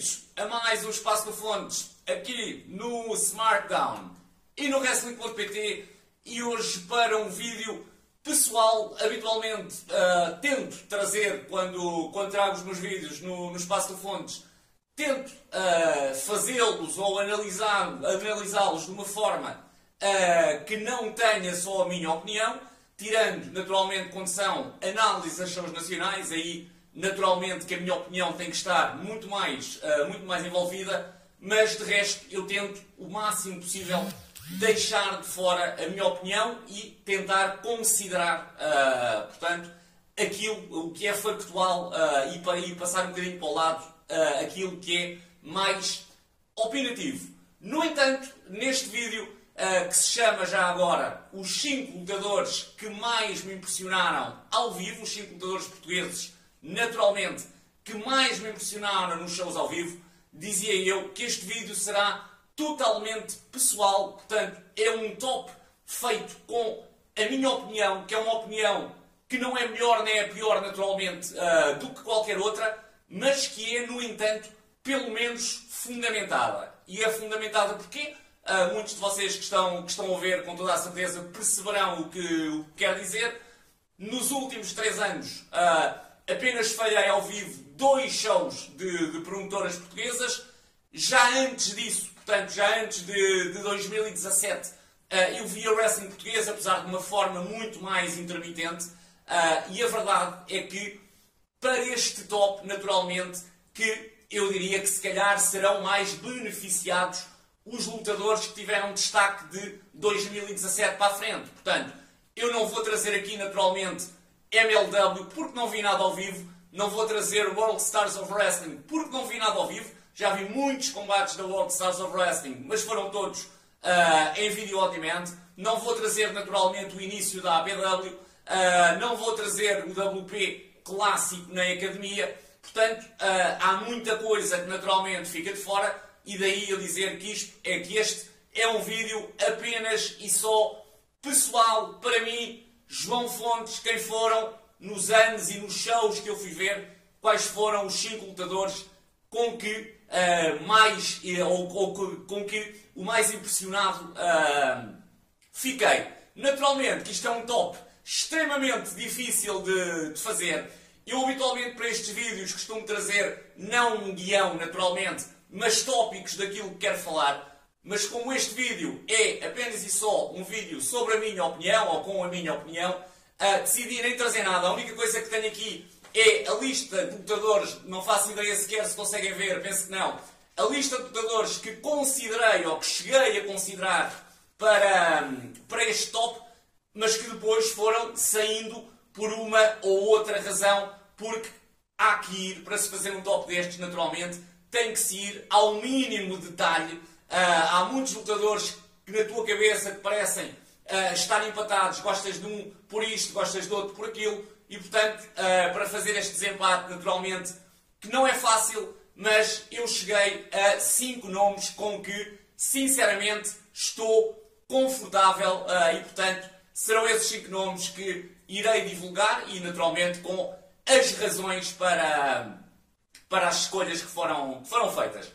bem-vindos a mais um Espaço do Fontes aqui no Smartdown. E no Wrestling.pt e hoje para um vídeo pessoal, habitualmente uh, tento trazer quando, quando trago os meus vídeos no, no Espaço do Fontes, tento uh, fazê-los ou analisá-los analisá de uma forma uh, que não tenha só a minha opinião, tirando naturalmente quando são análises a nacionais, aí naturalmente que a minha opinião tem que estar muito mais, uh, muito mais envolvida, mas de resto eu tento o máximo possível deixar de fora a minha opinião e tentar considerar, uh, portanto, aquilo o que é factual uh, e, para, e passar um bocadinho para o lado aquilo que é mais opinativo. No entanto, neste vídeo, que se chama já agora os 5 lutadores que mais me impressionaram ao vivo, os 5 lutadores portugueses naturalmente, que mais me impressionaram nos shows ao vivo, dizia eu que este vídeo será totalmente pessoal, portanto, é um top feito com a minha opinião, que é uma opinião que não é melhor nem é pior, naturalmente, uh, do que qualquer outra, mas que é, no entanto, pelo menos fundamentada. E é fundamentada porque uh, muitos de vocês que estão, que estão a ver, com toda a certeza, perceberão o que, o que quer dizer. Nos últimos três anos, uh, apenas falhei ao vivo dois shows de, de promotoras portuguesas. Já antes disso, portanto, já antes de, de 2017, uh, eh, eu vi a wrestling portuguesa, apesar de uma forma muito mais intermitente. Uh, e a verdade é que, para este top, naturalmente, que eu diria que se calhar serão mais beneficiados os lutadores que tiveram destaque de 2017 para a frente. Portanto, eu não vou trazer aqui, naturalmente, MLW, porque não vi nada ao vivo. Não vou trazer World Stars of Wrestling, porque não vi nada ao vivo. Já vi muitos combates da World Stars of Wrestling, mas foram todos uh, em vídeo on demand. Não vou trazer naturalmente o início da ABW. Uh, ah, não vou trazer o WP clássico na academia. Portanto, uh, há muita coisa que naturalmente fica de fora. E daí eu dizer que isto é que este é um vídeo apenas e só pessoal para mim João Fontes, quem foram nos anos e nos shows que eu fui ver, quais foram os cinco lutadores com que uh, mais, ou, ou, com que o mais impressionado uh, fiquei. Naturalmente que isto é um top extremamente difícil de, de fazer. Eu habitualmente para estes vídeos costumo trazer não um guião, naturalmente, mas tópicos daquilo que quero falar. Mas como este vídeo é apenas e só um vídeo sobre a minha opinião, ou com a minha opinião, uh, decidi nem trazer nada. A única coisa que tenho aqui é a lista de lutadores, não faço ideia sequer se conseguem ver, penso que não. A lista de lutadores que considerei, ou que cheguei a considerar para, para este top, mas que depois foram saindo por uma ou outra razão, porque há que ir, para se fazer um top destes, naturalmente, tem que se ir ao mínimo detalhe há muitos lutadores que na tua cabeça parecem uh, estar empatados, gostas de um por isto, gostas do outro por aquilo, e portanto, uh, para fazer este desempate, naturalmente, que não é fácil, mas eu cheguei a cinco nomes com que, sinceramente, estou confortável e, portanto, serão esses cinco nomes que irei divulgar e, naturalmente, com as razões para, para as escolhas que foram, que foram feitas.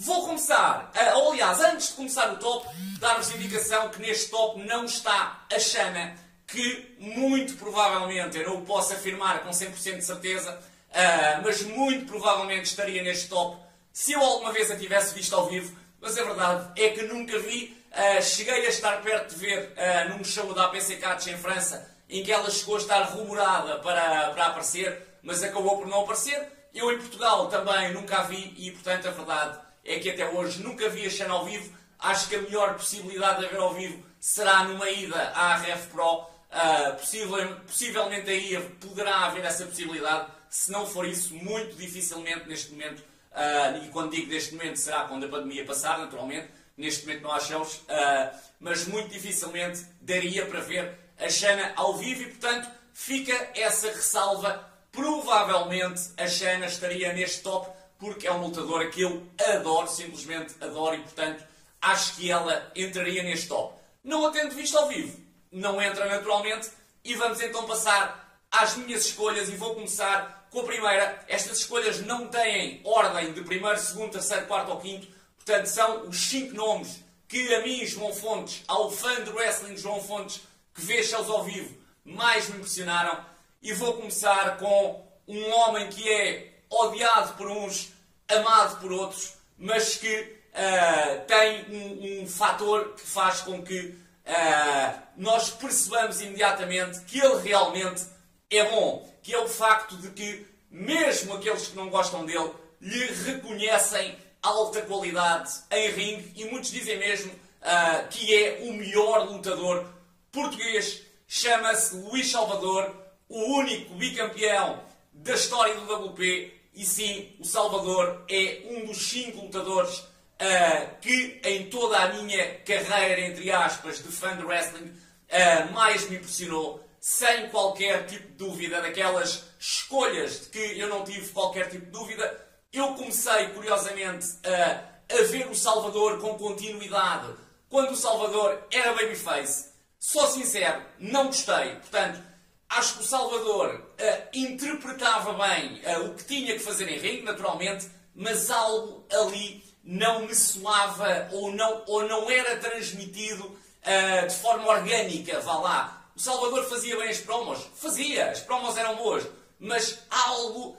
Vou começar, ou aliás, antes de começar o top, dar-vos indicação que neste top não está a Xana, que muito provavelmente, eu não o posso afirmar com 100% de certeza, uh, mas muito provavelmente estaria neste top se eu alguma vez a tivesse visto ao vivo, mas a verdade é que nunca vi. Uh, cheguei a estar perto de ver uh, num show da APC Catch em França, em que ela chegou a estar rumorada para, para aparecer, mas acabou por não aparecer. Eu em Portugal também nunca a vi e, portanto, a verdade é que até hoje nunca vi a Xana ao vivo. Acho que a melhor possibilidade de ver ao vivo será numa ida à RF Pro. Uh, possivel, possivelmente aí poderá haver essa possibilidade. Se não for isso, muito dificilmente neste momento, uh, e quando digo neste momento será quando a pandemia passar, naturalmente, neste momento não há shows, uh, mas muito dificilmente daria para ver a Xana ao vivo e, portanto, fica essa ressalva. Provavelmente a Xana estaria neste top porque é uma lutadora que eu adoro, simplesmente adoro e, portanto, acho que ela entraria neste top. Não a tendo visto ao vivo, não entra naturalmente e vamos então passar às minhas escolhas e vou começar com a primeira. Estas escolhas não têm ordem de primeiro, segundo, terceiro, quarto ou quinto. Portanto, são os cinco nomes que a mim, João Fontes, ao fã de wrestling João Fontes, que vê shows ao vivo, mais me impressionaram. E vou começar com um homem que é odiado por uns, amado por outros, mas que uh, tem um, um fator que faz com que uh, nós percebamos imediatamente que ele realmente é bom. Que é o facto de que, mesmo aqueles que não gostam dele, lhe reconhecem alta qualidade em ringue e muitos dizem mesmo uh, que é o melhor lutador português. Chama-se Luís Salvador, o único bicampeão da história do WP. E sim, o Salvador é um dos cinco lutadores uh, que, em toda a minha carreira, entre aspas, de fã de wrestling, uh, mais me impressionou, sem qualquer tipo de dúvida, daquelas escolhas de que eu não tive qualquer tipo de dúvida. Eu comecei, curiosamente, a, a ver o Salvador com continuidade quando o Salvador era babyface. Só sincero, não gostei. Portanto, acho que o Salvador uh, interpretava bem uh, o que tinha que fazer em ringue, naturalmente, mas algo ali não me soava ou não, ou não era transmitido uh, de forma orgânica, vá lá. O Salvador fazia bem as promos? Fazia, as promos eram boas, mas algo,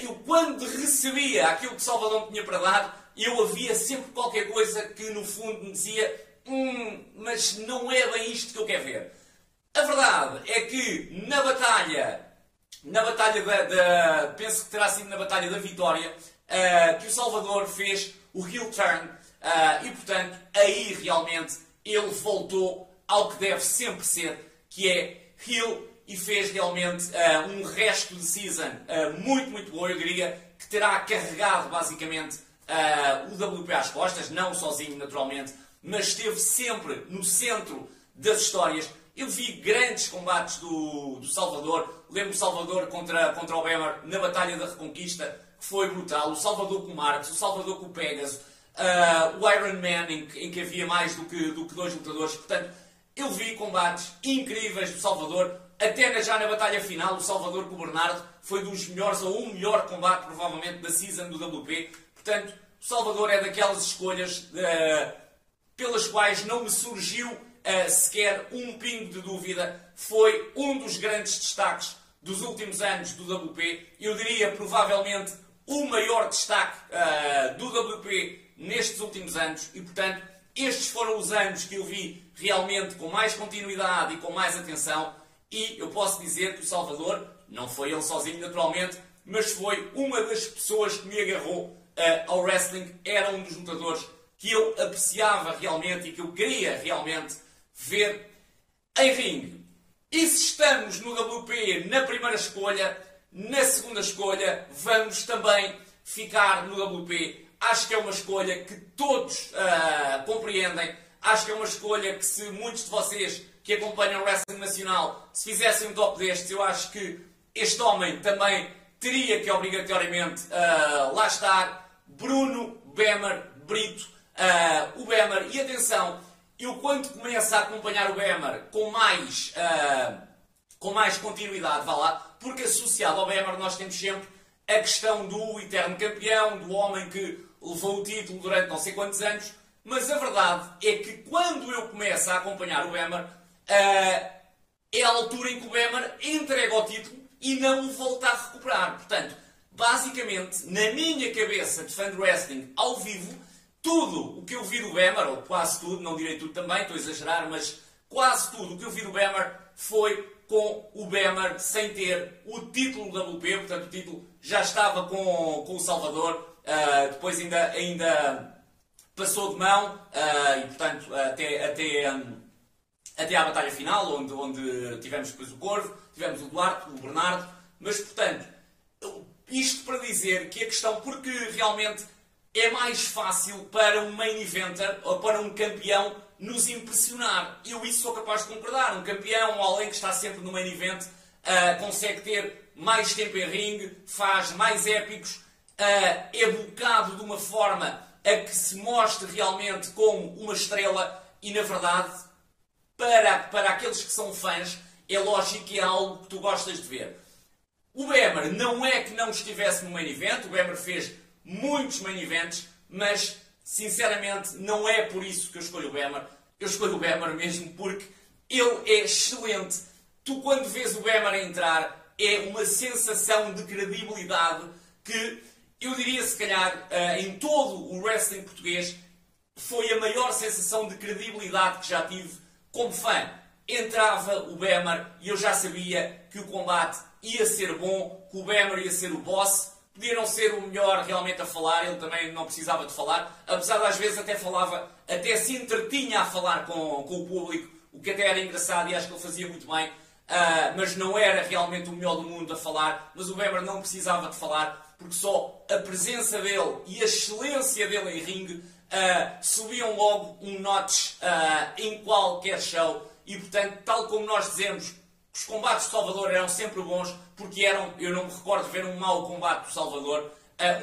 eu quando recebia aquilo que o Salvador me tinha para dar, eu havia sempre qualquer coisa que no fundo me dizia hum, mas não é bem isto que eu quero ver. A verdade é que na batalha, na batalha da, da penso que terá sido na batalha da vitória, uh, que o Salvador fez o heel turn uh, e portanto aí realmente ele voltou ao que deve sempre ser, que é heel e fez realmente uh, um resto de season muito, muito bom, eu diria, que terá carregado basicamente o WP às costas, não sozinho naturalmente, mas esteve sempre no centro das histórias eu vi grandes combates do, do Salvador. Lembro o Salvador contra, contra o Bemer na Batalha da Reconquista, que foi brutal. O Salvador com o Marcos, o Salvador com o Pegasus, uh, o Iron Man, em, em, que havia mais do que, do que dois lutadores. Portanto, eu vi combates incríveis do Salvador. Até já na batalha final, o Salvador com o Bernardo foi dos melhores, ou o melhor combate, provavelmente, da season do WP. Portanto, o Salvador é daquelas escolhas uh, pelas quais não me surgiu uh, sequer um pingo de dúvida, foi um dos grandes destaques dos últimos anos do WP. Eu diria provavelmente o maior destaque uh, do WP nestes últimos anos e, portanto, estes foram os anos que eu vi realmente com mais continuidade e com mais atenção. E eu posso dizer que o Salvador, não foi ele sozinho naturalmente, mas foi uma das pessoas que me agarrou uh, ao wrestling. Era um dos lutadores que eu apreciava realmente e que eu queria realmente ver em ringue. E se estamos no WP na primeira escolha, na segunda escolha vamos também ficar no WP. Acho que é uma escolha que todos uh, compreendem. Acho que é uma escolha que se muitos de vocês que acompanham o Wrestling Nacional, se fizessem um top destes, eu acho que este homem também teria que obrigatoriamente uh, lá estar. Bruno Bemer Brito. Uh, o Bemer, e atenção, eu quando começo a acompanhar o Bemer com mais, uh, com mais continuidade, vá lá, porque associado ao Bemer nós temos sempre a questão do eterno campeão, do homem que levou o título durante não sei quantos anos, mas a verdade é que quando eu começo a acompanhar o Bemer, uh, é a altura em que o Bemer entrega o título e não o volta a recuperar. Portanto, basicamente, na minha cabeça de fan wrestling ao vivo, tudo o que eu vi do Bemer, ou quase tudo, não direi tudo também, estou a exagerar, mas quase tudo o que eu vi do Bemer foi com o Bemer sem ter o título da WP, portanto o título já estava com, com o Salvador, uh, depois ainda, ainda passou de mão uh, e portanto até, até, um, até à batalha final, onde, onde tivemos depois o Corvo, tivemos o Duarte, o Bernardo, mas portanto, isto para dizer que a questão, porque realmente é mais fácil para um main eventer ou para um campeão nos impressionar. Eu isso sou capaz de concordar. Um campeão ou alguém que está sempre no main event uh, consegue ter mais tempo em ringue, faz mais épicos, uh, é bocado de uma forma a que se mostre realmente como uma estrela e, na verdade, para, para aqueles que são fãs, é lógico que é algo que tu gostas de ver. O Bemer não é que não estivesse no main event, o Bemer fez muitos main events, mas sinceramente não é por isso que eu escolho o Bemer. Eu escolho o Bemer mesmo porque ele é excelente. Tu quando vês o Bemer entrar é uma sensação de credibilidade que eu diria se calhar eh, em todo o wrestling português foi a maior sensação de credibilidade que já tive como fã. Entrava o Bemer e eu já sabia que o combate ia ser bom, que o Bemer ia ser o boss. Podia não ser o melhor realmente a falar, ele também não precisava de falar, apesar de às vezes até falava, até se entretinha a falar com, com o público, o que até era engraçado e acho que ele fazia muito bem. Uh, mas não era realmente o melhor do mundo a falar, mas o Weber não precisava de falar, porque só a presença dele e a excelência dele em ringue uh, subiam logo um notch uh, em qualquer show. E portanto, tal como nós dizemos, os combates de Salvador eram sempre bons, porque eram, eu não me recordo de ver um mau combate do Salvador.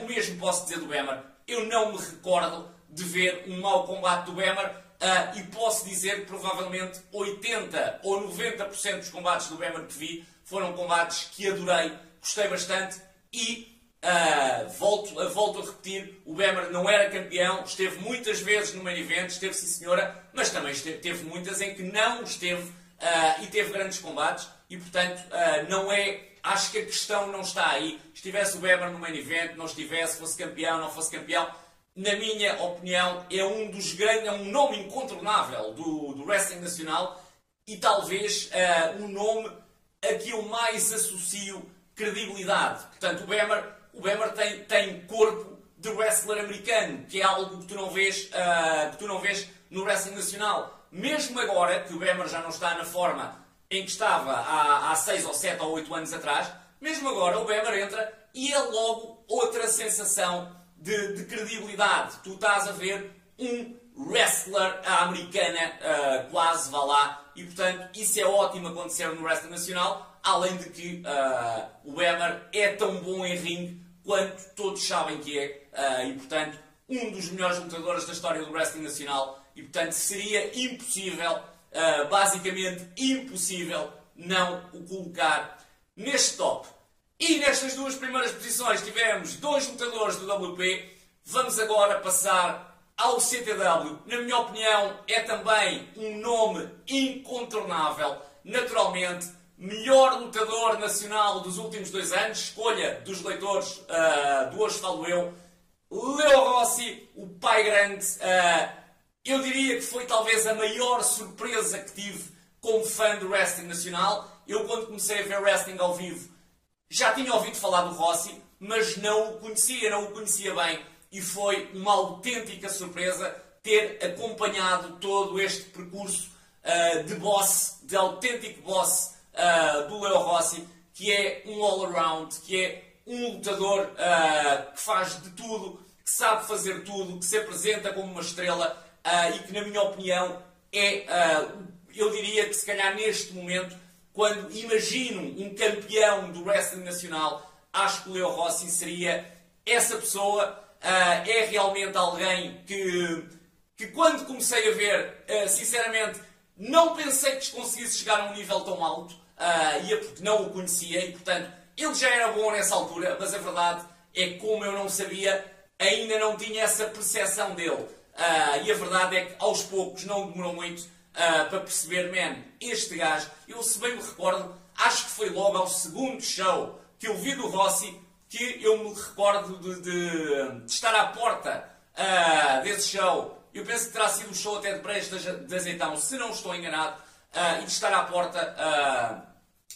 o mesmo posso dizer do Bemer. Eu não me recordo de ver um mau combate do Bemer Uh, e posso dizer que provavelmente 80 ou 90% dos combates do Bemer que vi foram combates que adorei, gostei bastante e uh, volto, uh, volto a repetir, o Bemer não era campeão, esteve muitas vezes no main event, esteve sim senhora, mas também esteve, teve muitas em que não esteve e teve grandes combates e portanto não é acho que a questão não está aí. Estivesse o Weber no main event, não estivesse, fosse campeão, não fosse campeão, na minha opinião, é um dos grandes, é um nome incontornável do, do wrestling nacional e talvez uh, um nome a que eu mais associo credibilidade. Portanto, o Bemer, o Bemer tem, tem corpo de wrestler americano, que é algo que tu não vês, uh, que tu não vês no wrestling nacional. Mesmo agora que o Bemer já não está na forma em que estava há, há 6 ou 7 ou 8 anos atrás, mesmo agora o Bemer entra e é logo outra sensação de, de credibilidade. Tu estás a ver um wrestler americana uh, quase, vá lá, e portanto isso é ótimo acontecer no wrestling nacional, além de que uh, o Weber é tão bom em ringue quanto todos sabem que é, uh, e portanto um dos melhores lutadores da história do wrestling nacional, e portanto seria impossível, basicamente impossível, não o colocar neste top. E nestas duas primeiras posições tivemos dois lutadores do WP. Vamos agora passar ao CTW. Na minha opinião, é também um nome incontornável. Naturalmente, melhor lutador nacional dos últimos dois anos, escolha dos leitores uh, do Hoje Falo Eu, Leo Rossi, o pai grande. Uh, eu diria que foi talvez a maior surpresa que tive como fã do wrestling nacional. Eu, quando comecei a ver wrestling ao vivo, já tinha ouvido falar do Rossi, mas não o conhecia, não o conhecia bem. E foi uma autêntica surpresa ter acompanhado todo este percurso uh, de boss, de autêntico boss uh, do Leo Rossi, que é um all-around, que é um lutador uh, que faz de tudo, que sabe fazer tudo, que se apresenta como uma estrela e que, na minha opinião, é, eu diria que se calhar neste momento, quando imagino um campeão do wrestling nacional, acho que o Leo Rossi seria essa pessoa. Uh, é realmente alguém que, que quando comecei a ver, uh, sinceramente, não pensei que conseguisse chegar a um nível tão alto, uh, e porque não o conhecia, e portanto, ele já era bom nessa altura, mas a verdade é que como eu não sabia, ainda não tinha essa percepção dele. E a verdade é que aos poucos, não demorou muito, uh, para perceber, man, este gajo, eu se bem me recordo, acho que foi logo ao segundo show que eu vi do Rossi que eu me recordo de, de, de estar à porta uh, desse show. Eu penso que terá sido um show até de Brejo de Azeitão, se não estou enganado, uh, e de estar à porta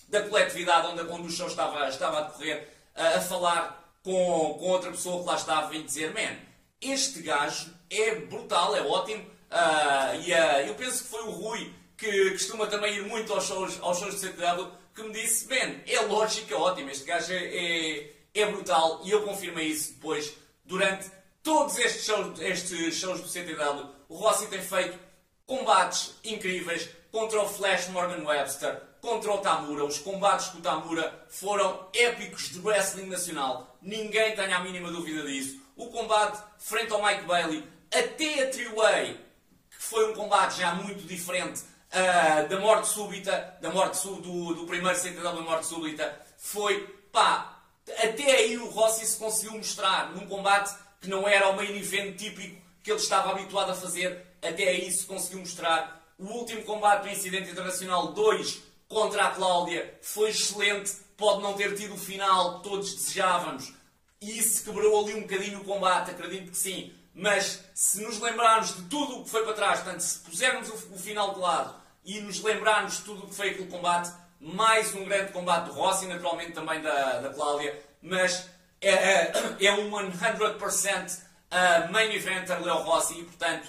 da coletividade onde, onde o show estava, estava a decorrer, a falar com, com outra pessoa que lá estava e dizer, man, este gajo é brutal, é ótimo, Uh, e uh, eu penso que foi o Rui, que costuma também ir muito aos shows, aos shows CTW, que me disse: Ben, é lógico, é ótimo, este gajo é, é, é, brutal. E eu confirmei isso depois, durante todos estes shows, estes shows do CTW. O Rossi tem feito combates incríveis contra o Flash Morgan Webster, contra o Tamura. Os combates com o Tamura foram épicos de wrestling nacional. Ninguém tem a mínima dúvida disso. O combate frente ao Mike Bailey, até a Triway, foi um combate já muito diferente uh, da morte súbita, da morte do, do primeiro CTW da morte súbita, foi, pá, até aí o Rossi se conseguiu mostrar num combate que não era o main event típico que ele estava habituado a fazer, até aí se conseguiu mostrar. O último combate do Incidente Internacional 2 contra a Cláudia foi excelente, pode não ter tido o final que todos desejávamos, e isso quebrou ali um bocadinho o combate, acredito que sim. Mas se nos lembrarmos de tudo o que foi para trás, portanto, se pusermos o, o final de lado e nos lembrarmos de tudo o que foi aquele combate, mais um grande combate do Rossi, naturalmente também da, da Cláudia, mas é, é, é um 100% uh, main eventer Leo Rossi e, portanto,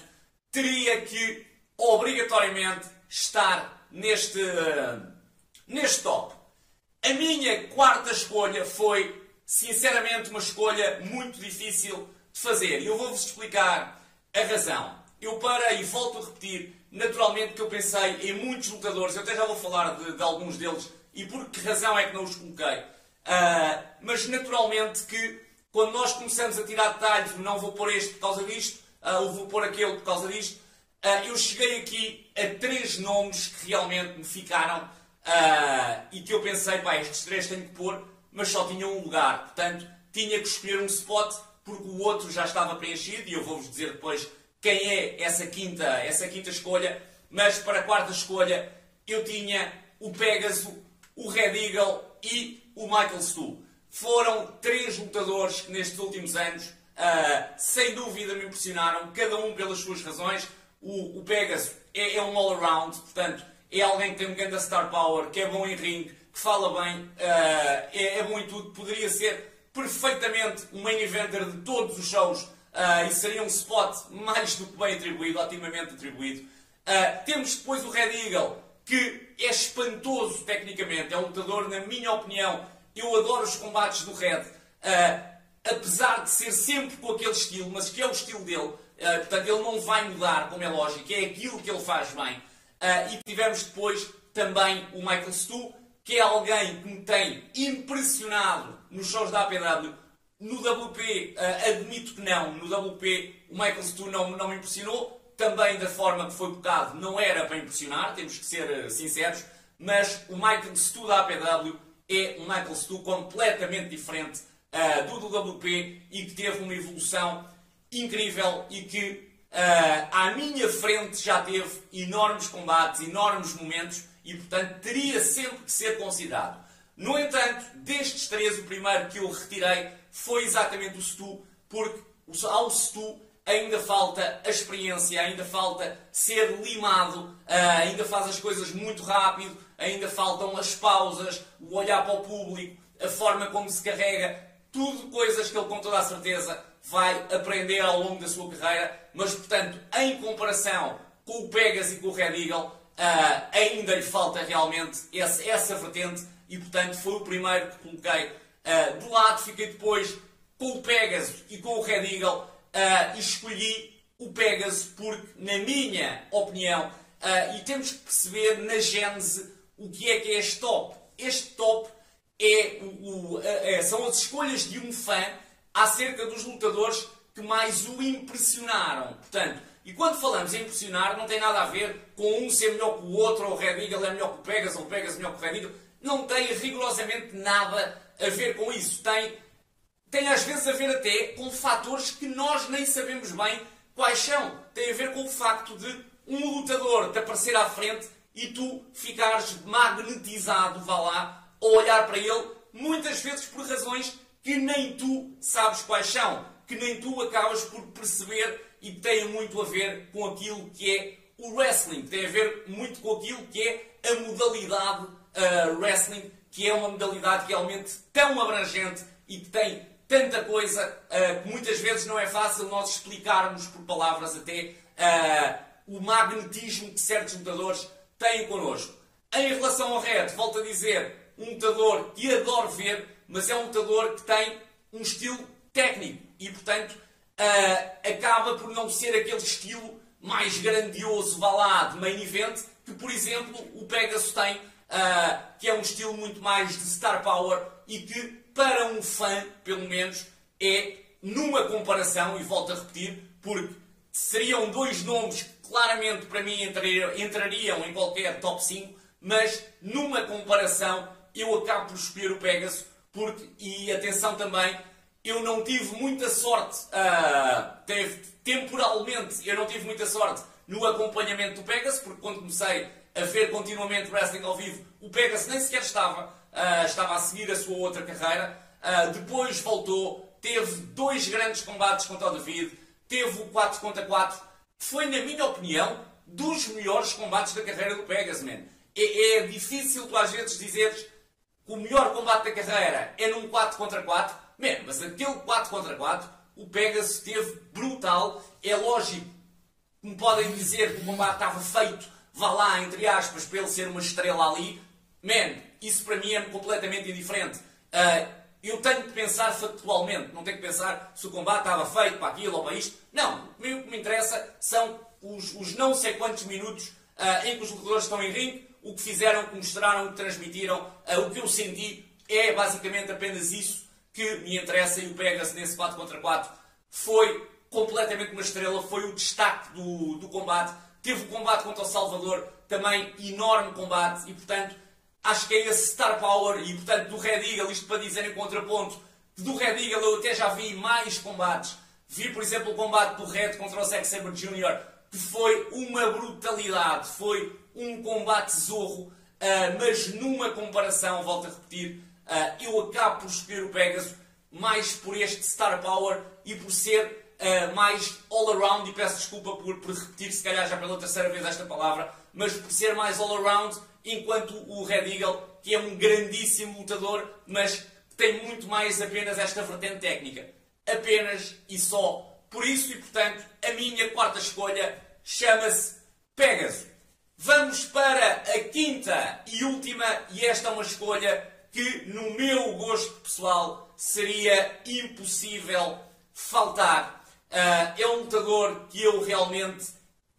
teria que obrigatoriamente estar neste, uh, neste top. A minha quarta escolha foi, sinceramente, uma escolha muito difícil fazer. E eu vou-vos explicar a razão. Eu parei e volto a repetir, naturalmente, que eu pensei em muitos lutadores, eu até já vou falar de, de alguns deles, e por que razão é que não os coloquei. Uh, mas naturalmente que quando nós começamos a tirar detalhes, não vou pôr este por causa disto, uh, ou vou pôr aquele por causa disto, uh, eu cheguei aqui a três nomes que realmente me ficaram e que eu pensei, pá, estes três tenho que pôr, mas só tinham um lugar. Portanto, tinha que escolher um spot porque o outro já estava preenchido e eu vou-vos dizer depois quem é essa quinta, essa quinta escolha. Mas para a quarta escolha eu tinha o Pegasus, o Red Eagle e o Michael Stu. Foram três lutadores que nestes últimos anos, uh, sem dúvida, me impressionaram, cada um pelas suas razões. O, o Pegasus é, é um all-around, portanto, é alguém que tem um grande star power, que é bom em ringue, que fala bem, uh, é, é bom em tudo, poderia ser perfeitamente um main eventer de todos os shows uh, e seria um spot mais do que bem atribuído, otimamente atribuído. Uh, temos depois o Red Eagle, que é espantoso tecnicamente, é um lutador, na minha opinião, eu adoro os combates do Red, uh, apesar de ser sempre com aquele estilo, mas que é o estilo dele, portanto ele não vai mudar, como é lógico, é aquilo que ele faz bem. e tivemos depois também o Michael Stu, que é alguém que me tem impressionado nos shows da APW. No WP, uh, eh, admito que não. No WP, o Michael Stu não, não me impressionou. Também da forma que foi tocado, não era para impressionar, temos que ser uh, sinceros. Mas o Michael Stu da APW é um Michael Stu completamente diferente uh, do WP e que teve uma evolução incrível e que uh, à minha frente já teve enormes combates, enormes momentos e, portanto, teria sempre que ser considerado. No entanto, destes três, o primeiro que eu retirei foi exatamente o Stu, porque ao Stu ainda falta a experiência, ainda falta ser limado, ah, ainda faz as coisas muito rápido, ainda faltam as pausas, o olhar para o público, a forma como se carrega, tudo coisas que ele com toda a certeza vai aprender ao longo da sua carreira, mas portanto, em comparação com o Pegas e com o Red Eagle, ah, ainda lhe falta realmente essa, essa vertente e portanto foi o primeiro que coloquei uh, do lado. Fiquei depois com o Pegasus e com o Red Eagle uh, e escolhi o Pegasus porque, na minha opinião, uh, e temos que perceber na gênese o que é que é este top. Este top é o, o, são as escolhas de um fã acerca dos lutadores que mais o impressionaram. Portanto, e quando falamos em impressionar, não tem nada a ver com um ser melhor que o outro, ou o Red Eagle é melhor que o Pegasus, ou o Pegasus é melhor que o Red Eagle não tem rigorosamente nada a ver com isso. Tem, tem às vezes a ver até com fatores que nós nem sabemos bem quais são. Tem a ver com o facto de um lutador te aparecer à frente e tu ficares magnetizado, vá lá, a olhar para ele, muitas vezes por razões que nem tu sabes quais são, que nem tu acabas por perceber e têm muito a ver com aquilo que é o wrestling, tem a ver muito com aquilo que é a modalidade uh, wrestling, que é uma modalidade realmente tão abrangente e que tem tanta coisa uh, que muitas vezes não é fácil nós explicarmos por palavras até uh, o magnetismo que certos lutadores têm connosco. Em relação ao Red, volto a dizer, um lutador que adoro ver, mas é um lutador que tem um estilo técnico e, portanto, uh, acaba por não ser aquele estilo mais grandioso, vá lá, de main event, que, por exemplo, o Pegasus tem uh, que é um estilo muito mais de star power e que, para um fã, pelo menos, é numa comparação, e volto a repetir, porque seriam dois nomes que claramente para mim entrariam em qualquer top 5, mas numa comparação eu acabo por escolher o Pegasus, porque, e atenção também, eu não tive muita sorte, uh, teve, temporalmente eu não tive muita sorte no acompanhamento do Pegasus, porque quando comecei a ver continuamente wrestling ao vivo, o Pegasus nem sequer estava, uh, estava a seguir a sua outra carreira, uh, depois voltou, teve dois grandes combates contra o David, teve o 4 contra 4, foi, na minha opinião, dos melhores combates da carreira do Pegasus, man. É, é difícil tu às vezes dizeres que o melhor combate da carreira é num 4 contra 4, man, mas aquele 4 contra 4, o Pegasus teve brutal, é lógico, me podem dizer que o combate estava feito, vá lá, entre aspas, para ele ser uma estrela ali, man, isso para mim é completamente indiferente. Uh, eu tenho que pensar factualmente, não tenho que pensar se o combate estava feito para aquilo ou para isto. Não, o que me interessa são os, os não sei quantos minutos uh, em que os lutadores estão em ringue, o que fizeram, o que mostraram, o que transmitiram, uh, o que eu senti. É basicamente apenas isso que me interessa e o Pegas nesse 4 contra 4 foi completamente uma estrela, foi o destaque do, do combate. Teve o combate contra o Salvador, também enorme combate e portanto acho que é esse Star Power e, portanto, do Red Eagle, isto para dizer em contraponto, do Red Eagle eu até já vi mais combates. Vi, por exemplo, o combate do Red contra o Zack Sabre Jr., que foi uma brutalidade, foi um combate zorro, uh, mas numa comparação, volto a repetir, uh, eu acabo por escolher o Pegasus mais por este Star Power e por ser uh, mais all-around, e peço desculpa por, por repetir, se calhar já pela terceira vez esta palavra, mas por ser mais all-around enquanto o Red Eagle, que é um grandíssimo lutador, mas tem muito mais apenas esta vertente técnica. Apenas e só. Por isso e portanto, a minha quarta escolha chama-se Pegasus. Vamos para a quinta e última, e esta é uma escolha que, no meu gosto pessoal, seria impossível faltar. Uh, é um lutador que eu realmente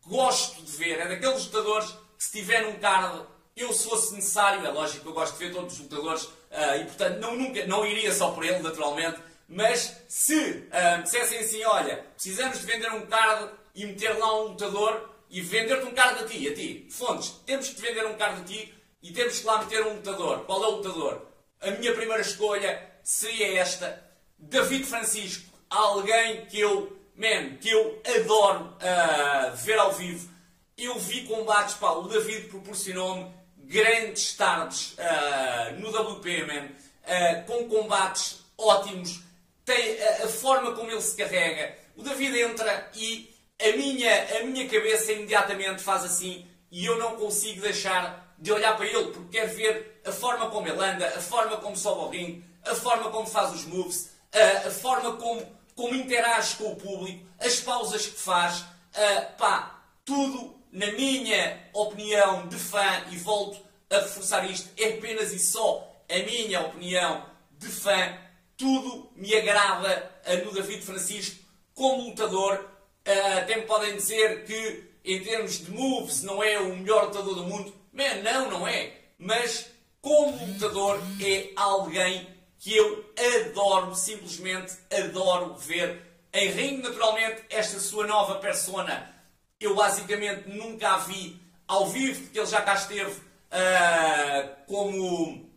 gosto de ver. É daqueles lutadores que, se tiver um card eu, se fosse necessário, é lógico que eu gosto de ver todos os lutadores uh, e, portanto, não, nunca, não iria só por ele, naturalmente, mas se uh, dissessem assim, olha, precisamos de vender um card e meter lá um lutador e vender-te um card a ti, a ti, Fontes, temos que vender um card a ti e temos que lá meter um lutador. Qual é o lutador? A minha primeira escolha seria esta, David Francisco, alguém que eu, man, que eu adoro uh, ver ao vivo. Eu vi combates, pá, o David proporcionou-me grandes tardes uh, no WP, man, uh, com combates ótimos, tem a, a, forma como ele se carrega. O David entra e a minha, a minha cabeça imediatamente faz assim e eu não consigo deixar de olhar para ele porque quero ver a forma como ele anda, a forma como sobe ao ringue, a forma como faz os moves, a, a forma como, como interage com o público, as pausas que faz, uh, pá, tudo na minha opinião de fã, e volto a reforçar isto, é apenas e só a minha opinião de fã, tudo me agrada no David Francisco como lutador. Ah, até me podem dizer que, em termos de moves, não é o melhor lutador do mundo. Man, não, não é. Mas, como lutador, é alguém que eu adoro, simplesmente adoro ver. Em ringue, naturalmente, esta sua nova persona eu basicamente nunca a vi ao vivo, porque ele já cá esteve uh, como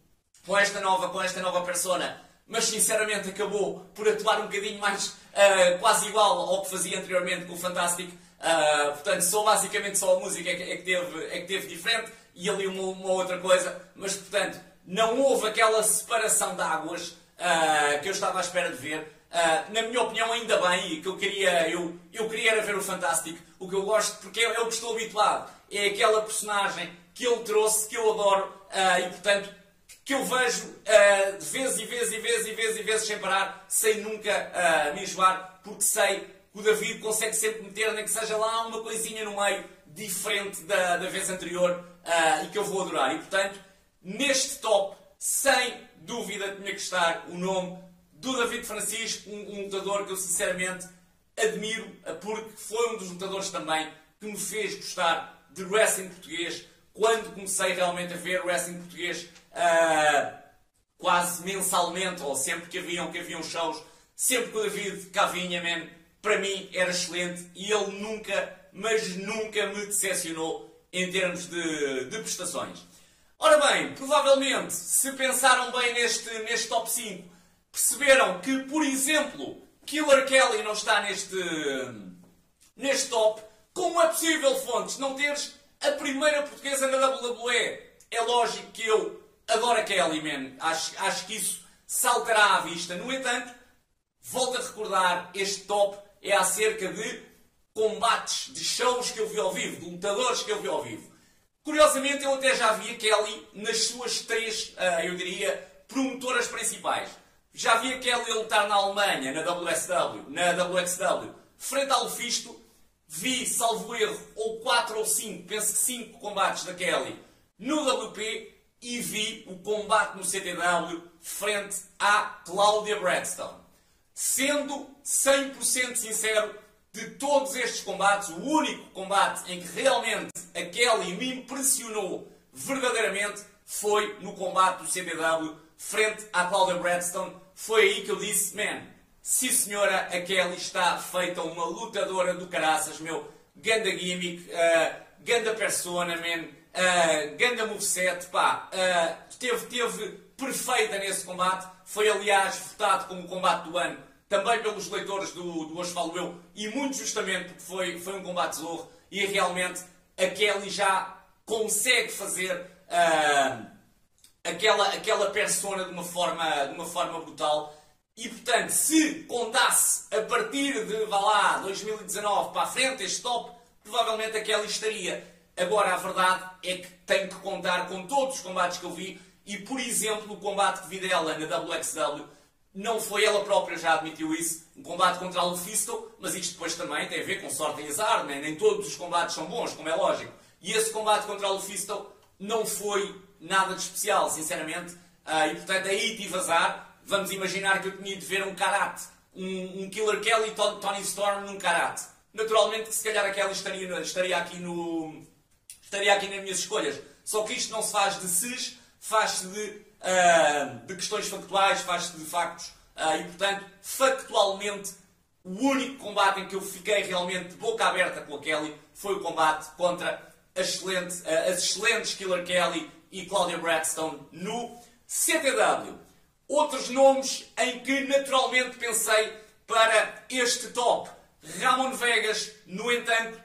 com esta nova, com esta nova persona, mas sinceramente acabou por atuar um bocadinho mais uh, quase igual ao que fazia anteriormente com o Fantastic. Uh, portanto, só basicamente só a música é que, é que, teve, é que teve diferente e ali uma, uma, outra coisa, mas portanto não houve aquela separação de águas uh, que eu estava à espera de ver. Uh, na minha opinião, ainda bem, e que eu queria, eu, eu queria era ver o Fantástico, o que eu gosto, porque é, é, o que estou habituado, é aquela personagem que ele trouxe, que eu adoro, uh, e portanto, que eu vejo uh, de vezes e vezes e vezes e vezes e vezes sem parar, sem nunca me enjoar, porque sei que o David consegue sempre meter, nem que seja lá uma coisinha no meio, diferente da, da vez anterior, e que eu vou adorar. E portanto, neste top, sem dúvida tinha que estar o nome do David Francisco, um, um lutador que eu sinceramente admiro, porque foi um dos lutadores também que me fez gostar de wrestling português quando comecei realmente a ver wrestling português uh, quase mensalmente, ou sempre que haviam, que haviam shows, sempre que o David cá vinha, man, para mim era excelente e ele nunca mas nunca me decepcionou em termos de, de prestações. Ora bem, provavelmente, se pensaram bem neste, neste top 5, perceberam que, por exemplo, Killer Kelly não está neste, neste top. Como é possível, Fontes, não teres a primeira portuguesa na WWE? É lógico que eu adoro a Kelly, man. Acho, acho que isso saltará à vista. No entanto, volto a recordar, este top é acerca de combates, de shows que eu vi ao vivo, de lutadores que eu vi ao vivo. Curiosamente, eu até já vi a Kelly nas suas três, uh, eu diria, promotoras principais. Já vi a Kelly lutar na Alemanha, na WSW, na WXW, frente ao Lufisto. Vi, salvo erro, ou 4 ou 5, penso que 5 combates da Kelly no WP e vi o combate no CTW frente à Cláudia Bradstone. Sendo 100% sincero, de todos estes combates, o único combate em que realmente a Kelly me impressionou verdadeiramente foi no combate do CBW frente à Claudia Bradstone. Foi aí que eu disse, man, sim senhora, a Kelly está feita uma lutadora do caraças, meu, ganda gimmick, uh, ganda persona, man, uh, ganda moveset, pá, uh, teve, teve perfeita nesse combate, foi aliás votado como o combate do ano também pelos leitores do, do Hoje Falo Eu, e muito justamente porque foi, foi um combate zorro, e realmente a Kelly já consegue fazer uh, aquela, aquela persona de uma, forma, de uma forma brutal. E portanto, se contasse a partir de, vá lá, 2019 para a frente, este top, provavelmente a Kelly estaria. Agora, a verdade é que tenho que contar com todos os combates que eu vi, e por exemplo, o combate que vi dela na WXW não foi ela própria, já admitiu isso, um combate contra Lufisto, mas isto depois também tem a ver com sorte e azar, né? nem todos os combates são bons, como é lógico. E esse combate contra Lufisto não foi nada de especial, sinceramente, uh, e portanto aí tive azar. Vamos imaginar que eu tinha de ver um karate, um, um Killer Kelly Tony Storm num karate. Naturalmente que se calhar a Kelly estaria, estaria aqui no. estaria aqui nas minhas escolhas. Só que isto não se faz de sis, faz-se de uh, de questões factuais, faz-se de factos, uh, e portanto, factualmente, o único combate em que eu fiquei realmente boca aberta com a Kelly foi o combate contra excelente, uh, as excelentes Killer Kelly e Claudia Bradstone no CTW. Outros nomes em que naturalmente pensei para este top. Ramon Vegas, no entanto,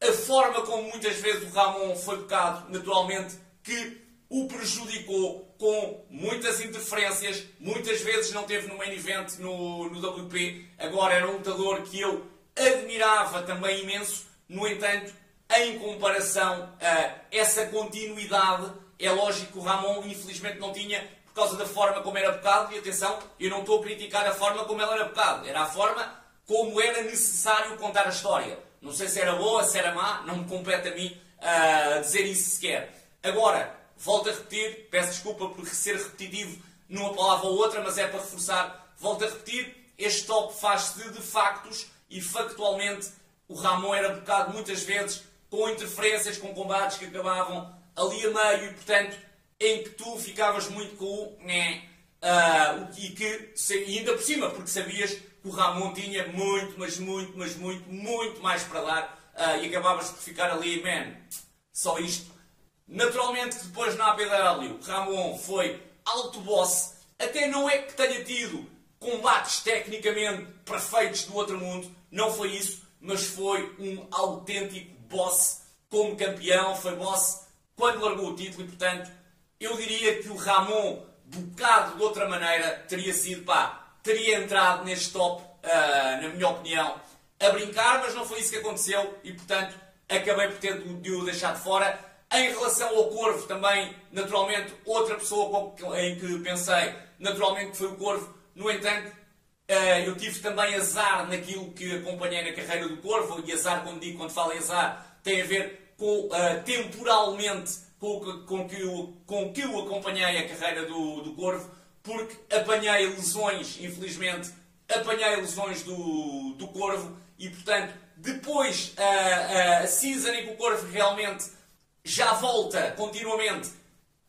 a forma como muitas vezes o Ramon foi tocado, naturalmente, que o prejudicou com muitas interferências, muitas vezes não teve no main event no, no WP, agora era um lutador que eu admirava também imenso, no entanto, em comparação a essa continuidade, é lógico que o Ramon infelizmente não tinha por causa da forma como era bocado, e atenção, eu não estou a criticar a forma como ela era bocado, era a forma como era necessário contar a história. Não sei se era boa, se era má, não me compete a mim uh, dizer isso sequer. Agora, volto a repetir, peço desculpa por ser repetitivo numa palavra ou outra, mas é para reforçar, volto a repetir, este top faz-se de, factos e factualmente o Ramon era bocado muitas vezes com interferências, com combates que acabavam ali a meio e, portanto, em que tu ficavas muito com o né, uh, e que, e ainda por cima, porque sabias que o Ramon tinha muito, mas muito, mas muito, muito mais para dar uh, e acabavas por ficar ali, man, só isto Naturalmente, depois na APW, Ramon foi alto boss. Até não é que tenha tido combates tecnicamente perfeitos do outro mundo, não foi isso, mas foi um autêntico boss como campeão. Foi boss quando largou o título e, portanto, eu diria que o Ramon, bocado de outra maneira, teria sido, pá, teria entrado neste top, uh, na minha opinião, a brincar, mas não foi isso que aconteceu e, portanto, acabei por ter de o deixar de fora. Em relação ao Corvo, também, naturalmente, outra pessoa em que pensei, naturalmente, foi o Corvo. No entanto, eh, eu tive também azar naquilo que acompanhei na carreira do Corvo, e azar, quando digo, quando falo azar, tem a ver com, uh, temporalmente, com, com, que eu, com que eu acompanhei a carreira do, do Corvo, porque apanhei lesões, infelizmente, apanhei lesões do, do Corvo, e, portanto, depois, uh, uh, a season em que o Corvo realmente já volta continuamente.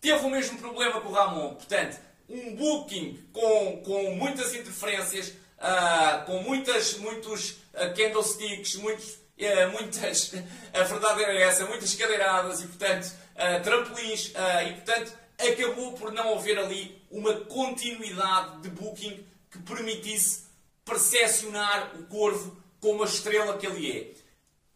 Teve o mesmo problema com o Ramon. Portanto, um booking com, com muitas interferências, uh, com muitas, muitos uh, candlesticks, muitos, eh, muitas, a verdade era essa, muitas cadeiradas e, portanto, uh, trampolins, uh, e, portanto, acabou por não haver ali uma continuidade de booking que permitisse percepcionar o Corvo como a estrela que ele é.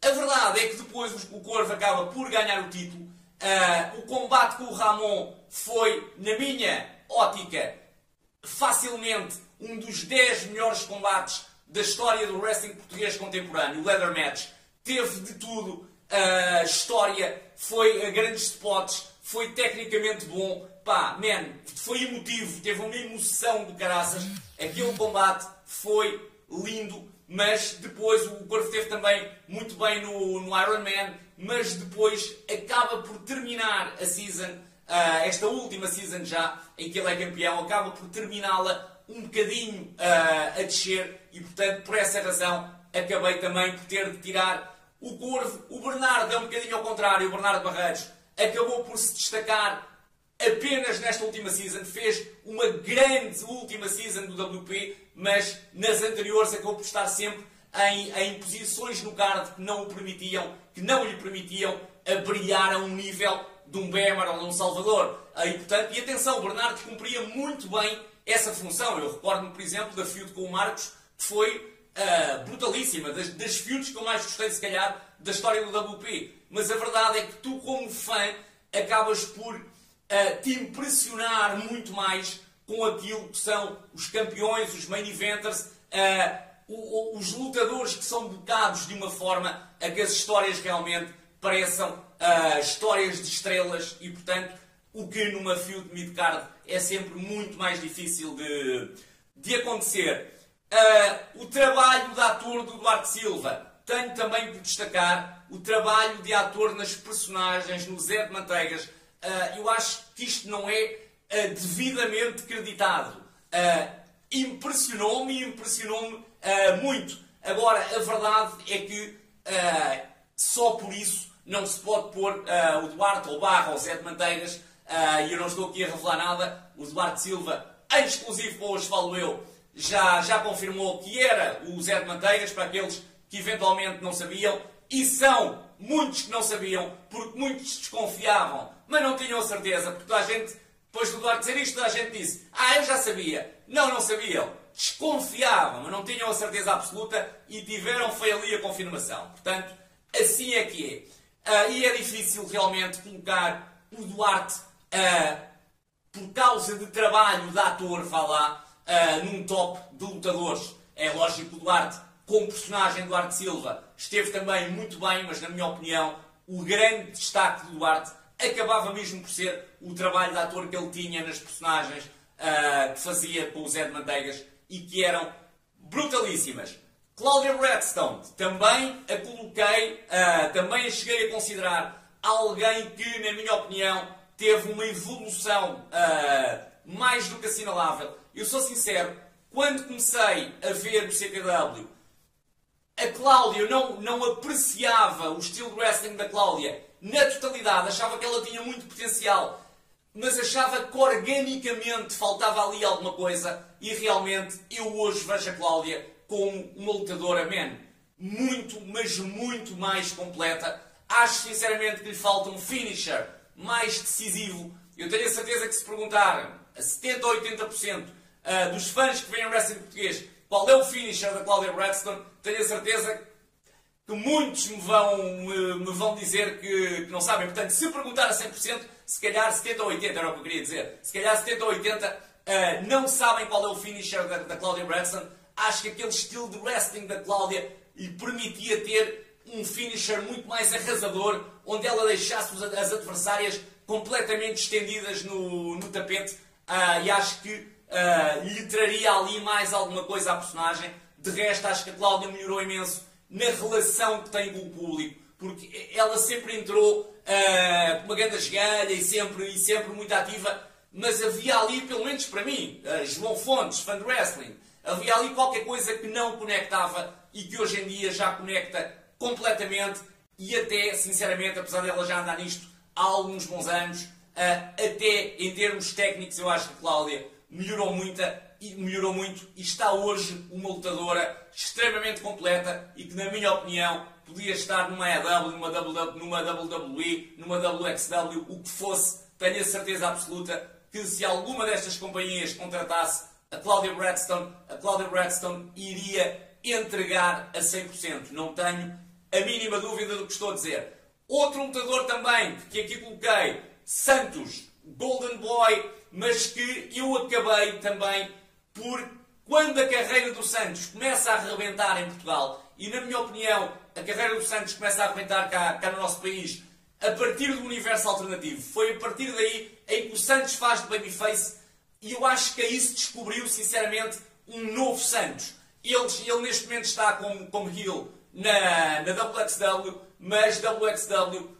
A verdade é que depois o Corvo acaba por ganhar o título. Uh, o combate com o Ramon foi, na minha ótica, facilmente um dos 10 melhores combates da história do wrestling português contemporâneo. O Leather Match teve de tudo. A história foi a grandes spots, foi tecnicamente bom. Pá, man, foi emotivo, teve uma emoção de caraças. Aquele combate foi lindo, mas depois o Corvo teve também muito bem no, no Iron Man, mas depois acaba por terminar a season, uh, esta última season já, em que ele é campeão, acaba por terminá-la um bocadinho uh, a descer e, portanto, por essa razão, acabei também por ter de tirar o Corvo. O Bernardo é um bocadinho ao contrário, o Bernardo Barreiros acabou por se destacar apenas nesta última season, fez uma grande última season do WP, mas nas anteriores acabou por estar sempre em, em posições no card que não o permitiam, que não lhe permitiam a brilhar a um nível de um Bemer ou de um Salvador. E, portanto, e atenção, o Bernardo cumpria muito bem essa função. Eu recordo-me, por exemplo, da feud com o Marcos, que foi uh, brutalíssima, das, das feuds que eu mais gostei, se calhar, da história do WP. Mas a verdade é que tu, como fã, acabas por uh, te impressionar muito mais com aquilo que são os campeões, os main eventers, uh, os lutadores que são bocados de uma forma a que as histórias realmente pareçam uh, histórias de estrelas e, portanto, o que numa feud mid-card é sempre muito mais difícil de, de acontecer. Uh, o trabalho de ator do Duarte Silva. Tenho também por destacar o trabalho de ator nas personagens no Zé de Manteigas. Eu acho que isto não é uh, devidamente creditado. impressionou-me e impressionou-me muito. Agora, a verdade é que só por isso não se pode pôr o Duarte ou Barra ou Zé de Manteigas e eu não estou aqui a revelar nada. O Duarte Silva, em exclusivo para hoje, falo eu, já, já confirmou que era o Zé de Manteigas, para aqueles que eventualmente não sabiam, e são muitos que não sabiam, porque muitos desconfiavam, mas não tinham certeza, porque toda a gente, depois do Duarte dizer isto, a gente disse: Ah, eu já sabia. Não, não sabiam. Desconfiavam, mas não tinham a certeza absoluta e tiveram foi ali a confirmação. Portanto, assim é que é. Uh, e é difícil realmente colocar o Duarte, uh, por causa de trabalho de ator, vá lá, uh, num top de lutadores. É lógico que o Duarte, como personagem Duarte Silva, esteve também muito bem, mas na minha opinião, o grande destaque do Duarte acabava mesmo por ser o trabalho de ator que ele tinha nas personagens uh, que fazia com o Zé de Manteigas e que eram brutalíssimas. Claudia Redstone, também a coloquei, uh, também a cheguei a considerar alguém que, na minha opinião, teve uma evolução uh, mais do que assinalável eu sou sincero, quando comecei a ver o CPW, a Cláudia, não, não apreciava o estilo de wrestling da Cláudia na totalidade, achava que ela tinha muito potencial, mas achava que organicamente faltava ali alguma coisa e realmente eu hoje vejo a Cláudia como uma lutadora, man, muito, mas muito mais completa. Acho sinceramente que lhe falta um finisher mais decisivo. Eu tenho a certeza que se perguntar a 70 ou 80% uh, dos fãs que veem o wrestling português qual é o finisher da Claudia Braxton, tenho a certeza que muitos me vão, me, me vão dizer que, que, não sabem. Portanto, se perguntar a 100%, se calhar 70 ou 80 era o que eu queria dizer. Se calhar 70 ou 80 uh, não sabem qual é o finisher da, da Claudia Braxton. Acho que aquele estilo de wrestling da Cláudia lhe permitia ter um finisher muito mais arrasador, onde ela deixasse as adversárias completamente estendidas no, no tapete. Uh, e acho que uh, lhe traria ali mais alguma coisa à personagem. De resto, acho que a Cláudia melhorou imenso na relação que tem com o público, porque ela sempre entrou uh, uma grande esgalha e sempre, e sempre muito ativa, mas havia ali, pelo menos para mim, uh, João Fontes, fã de wrestling, havia ali qualquer coisa que não conectava e que hoje em dia já conecta completamente e até, sinceramente, apesar dela já andar nisto há alguns bons anos, uh, até em termos técnicos, eu acho que Cláudia melhorou, muita, melhorou muito e está hoje uma lutadora extremamente completa e que, na minha opinião, podia estar numa EW, numa, numa WWE, numa WXW, o que fosse, tenho a certeza absoluta que se alguma destas companhias contratasse a Claudia Braxton, a Claudia Braxton iria entregar a 100%. Não tenho a mínima dúvida do que estou a dizer. Outro lutador também, que aqui coloquei, Santos, Golden Boy, mas que eu acabei também por, quando a carreira do Santos começa a arrebentar em Portugal, e na minha opinião, a carreira do Santos começa a arrebentar cá, cá no nosso país, a partir do universo alternativo. Foi a partir daí em que o Santos faz de babyface, e eu acho que aí se descobriu, sinceramente, um novo Santos. Ele, ele neste momento está como, como heel na, na WXW, mas WXW,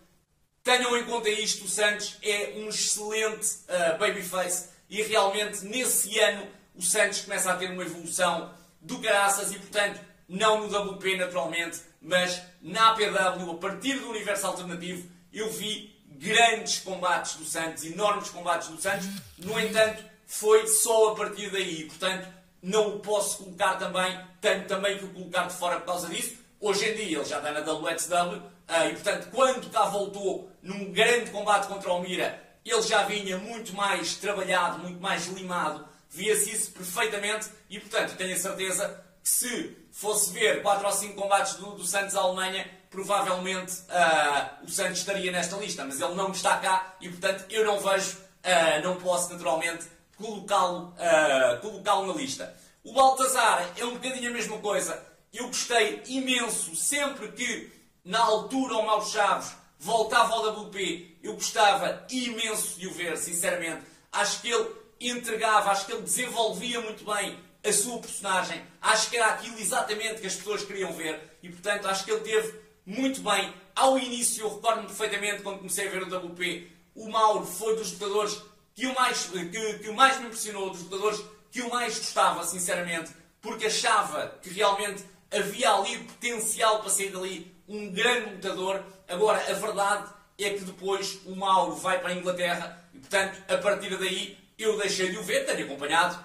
tenham em conta isto, o Santos é um excelente uh, babyface e realmente nesse ano o Santos começa a ter uma evolução do graças e portanto não no WP naturalmente, mas na APW, a partir do universo alternativo, eu vi grandes combates do Santos, enormes combates do Santos, no entanto foi só a partir daí, portanto não o posso colocar também, tenho também que o colocar de fora por causa disso, Hoje em dia ele já está na WXW ah, e, portanto, quando cá voltou num grande combate contra o Mira, ele já vinha muito mais trabalhado, muito mais limado, via-se isso perfeitamente e, portanto, tenho a certeza que se fosse ver 4 ou 5 combates do, do Santos à Alemanha, provavelmente uh, o Santos estaria nesta lista, mas ele não está cá e, portanto, eu não vejo, uh, não posso naturalmente colocá-lo uh, colocá na lista. O Baltazar é um bocadinho a mesma coisa eu gostei imenso sempre que, na altura, o Mauro Chaves voltava ao WP. Eu gostava imenso de o ver, sinceramente. Acho que ele entregava, acho que ele desenvolvia muito bem a sua personagem. Acho que era aquilo exatamente que as pessoas queriam ver. E, portanto, acho que ele teve muito bem. Ao início, eu recordo-me perfeitamente, quando comecei a ver o WP, o Mauro foi dos lutadores que o mais, que, que mais me impressionou, dos lutadores que eu mais gostava, sinceramente, porque achava que realmente havia ali potencial para sair dali um grande lutador. Agora, a verdade é que depois o Mauro vai para a Inglaterra e, portanto, a partir daí eu deixei de o ver, tenho acompanhado.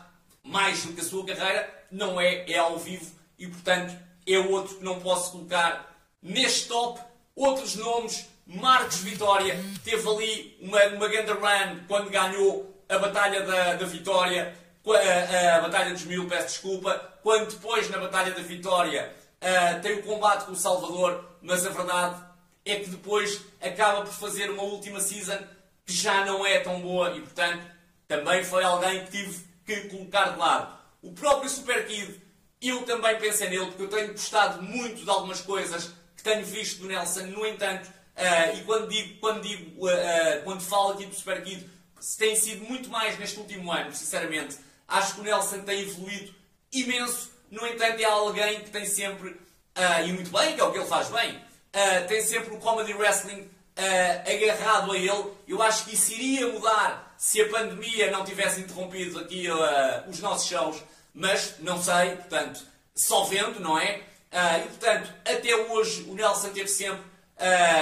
Mais do que a sua carreira, não é, é ao vivo. E, portanto, é outro que não posso colocar neste top. Outros nomes, Marcos Vitória, teve ali uma, uma grande run quando ganhou a Batalha da, da Vitória, a, a Batalha dos Mil, peço desculpa, quando depois, na Batalha da Vitória, uh, tem o combate com o Salvador, mas a verdade é que depois acaba por fazer uma última season que já não é tão boa e, portanto, também foi alguém que tive que colocar de lado. O próprio Super Kid, eu também pensei nele, porque eu tenho gostado muito de algumas coisas que tenho visto do Nelson, no entanto, uh, e quando digo, quando, digo uh, quando falo aqui do Super Kid, tem sido muito mais neste último ano, sinceramente. Acho que o Nelson tem evoluído imenso. No entanto, é alguém que tem sempre, uh, e muito bem, que é o que ele faz bem, uh, tem sempre o comedy wrestling uh, agarrado a ele. Eu acho que isso iria mudar se a pandemia não tivesse interrompido aqui os nossos shows, mas não sei, portanto, só vendo, não é? e portanto, até hoje o Nelson teve sempre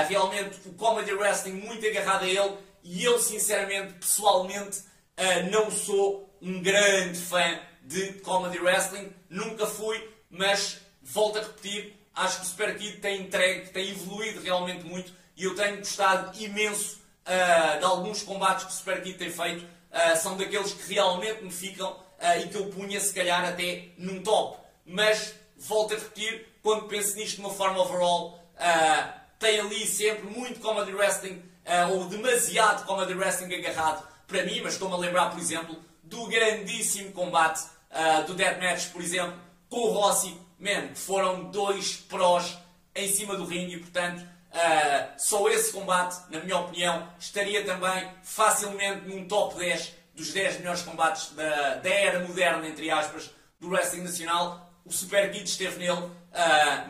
realmente o comedy wrestling muito agarrado a ele e eu, sinceramente, pessoalmente, não sou um grande fã de comedy wrestling, nunca fui, mas volto a repetir, acho que o Super Kid tem entregue, tem evoluído realmente muito e eu tenho gostado imenso uh, de alguns combates que o Super Kid tem feito. Uh, são daqueles que realmente me ficam uh, e que eu punha se calhar até num top. Mas volto a repetir, quando penso nisto de uma forma overall, tem ali sempre muito comedy wrestling ou demasiado comedy wrestling agarrado para mim, mas estou-me a lembrar, por exemplo, do grandíssimo combate do Deathmatch, por exemplo, com o Rossi, man, foram dois prós em cima do ringue e, portanto, uh, só esse combate, na minha opinião, estaria também facilmente num top 10 dos 10 melhores combates da, da era moderna, entre aspas, do wrestling nacional. O Super Kid esteve nele, uh,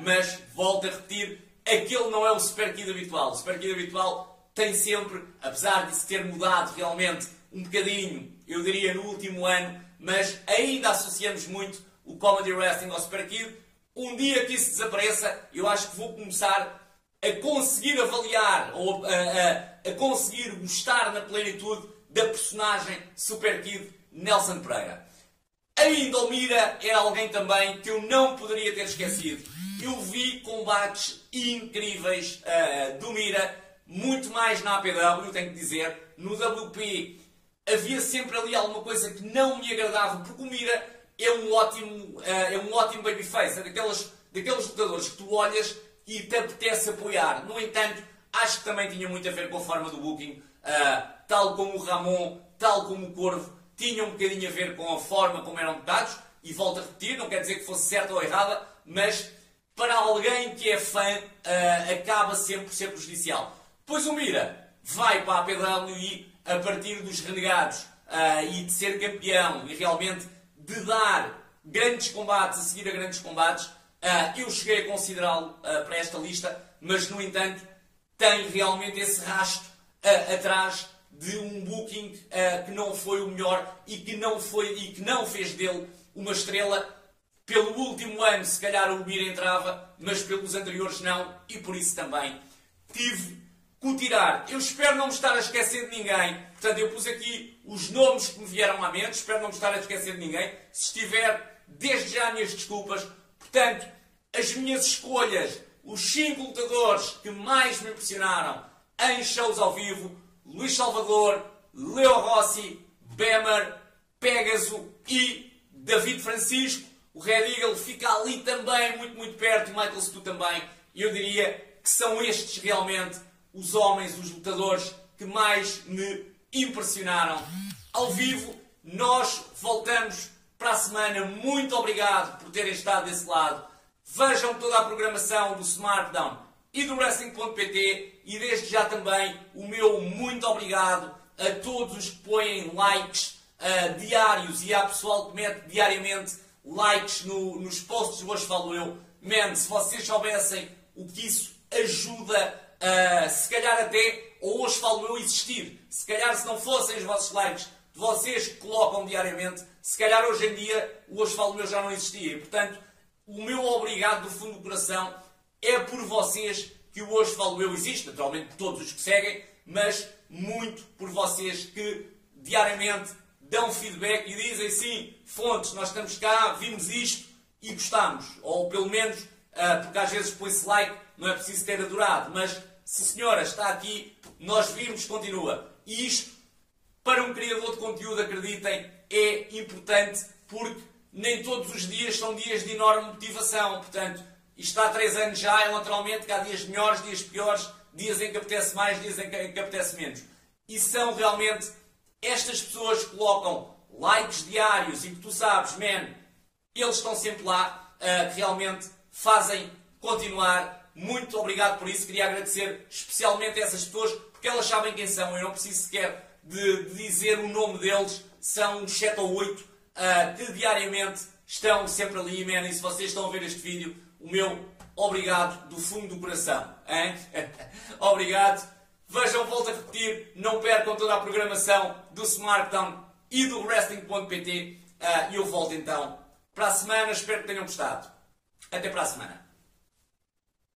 mas volto a repetir, aquele não é o Super Kid habitual. O Super Kid habitual tem sempre, apesar de se ter mudado realmente um bocadinho, eu diria no último ano, mas ainda associamos muito o Comedy Wrestling ao Super Kid. Um dia que isso desapareça, eu acho que vou começar a conseguir avaliar ou a, a, a conseguir gostar na plenitude da personagem Super Kid Nelson Pereira. Ainda o Mira é alguém também que eu não poderia ter esquecido. Eu vi combates incríveis uh, do Mira, muito mais na APW, tenho que dizer. No WP havia sempre ali alguma coisa que não me agradava, porque o Mira é um ótimo, uh, é um ótimo babyface, é daqueles, daqueles lutadores que tu olhas e te apetece apoiar. No entanto, acho que também tinha muito a ver com a forma do booking, uh, tal como o Ramon, tal como o Corvo, tinha um bocadinho a ver com a forma como eram botados, e volto a repetir, não quer dizer que fosse certa ou errada, mas para alguém que é fã, uh, acaba sempre por ser prejudicial. Pois o Mira vai para a PWI a partir dos renegados uh, e de ser campeão e realmente de dar grandes combates, a seguir a grandes combates, eu cheguei a considerá-lo para esta lista, mas no entanto tem realmente esse rastro atrás de um booking que não foi o melhor e que não foi e que não fez dele uma estrela. Pelo último ano, se calhar o Mira entrava, mas pelos anteriores não, e por isso também tive que o tirar. Eu espero não me estar a esquecer de ninguém. Portanto, eu pus aqui os nomes que me vieram à mente, espero não me estar a esquecer de ninguém. Se estiver, desde já minhas desculpas. Portanto, as minhas escolhas, os 5 lutadores que mais me impressionaram em shows ao vivo, Luís Salvador, Leo Rossi, Bemer, Pegaso e David Francisco. O Red Eagle fica ali também, muito, muito perto, e Michael Stu também. Eu diria que são estes realmente os homens, os lutadores que mais me impressionaram. Ao vivo, nós voltamos para a semana. Muito obrigado por terem estado desse lado. Vejam toda a programação do SmartDown e do Wrestling.pt e desde já também o meu muito obrigado a todos os que põem likes uh, diários e há pessoal que mete diariamente likes no, nos posts Hoje Falo Eu. Man, se vocês soubessem o que isso ajuda, uh, se calhar até ao Hoje Falo Eu existir. Se calhar se não fossem os vossos likes, vocês colocam diariamente, se calhar hoje em dia o Hoje Falo Eu já não existia. E, portanto, o meu obrigado do fundo do coração é por vocês que o Hoje Falo Eu existe, naturalmente por todos os que seguem, mas muito por vocês que diariamente dão feedback e dizem sim, fontes, nós estamos cá, vimos isto e gostamos. Ou pelo menos, uh, porque às vezes põe-se like, não é preciso ter adorado, mas se senhora está aqui, nós vimos, continua. E isto, para um criador de conteúdo, acreditem, é importante porque nem todos os dias são dias de enorme motivação. Portanto, isto há três anos já, é naturalmente que há dias melhores, dias piores, dias em que apetece mais, dias em que, apetece menos. E são realmente estas pessoas que colocam likes diários e que tu sabes, man, eles estão sempre lá, uh, que realmente fazem continuar. Muito obrigado por isso. Queria agradecer especialmente a essas pessoas, porque elas sabem quem são. Eu não preciso sequer de, dizer o nome deles. São uns 7 ou 8 uh, que diariamente estão sempre ali, man. E se vocês estão a ver este vídeo, o meu obrigado do fundo do coração. Hein? obrigado. Vejam, volto a repetir, não percam toda a programação do SmartDown e do Wrestling.pt. Uh, e eu volto então para a semana. Espero que tenham gostado. Até para a semana.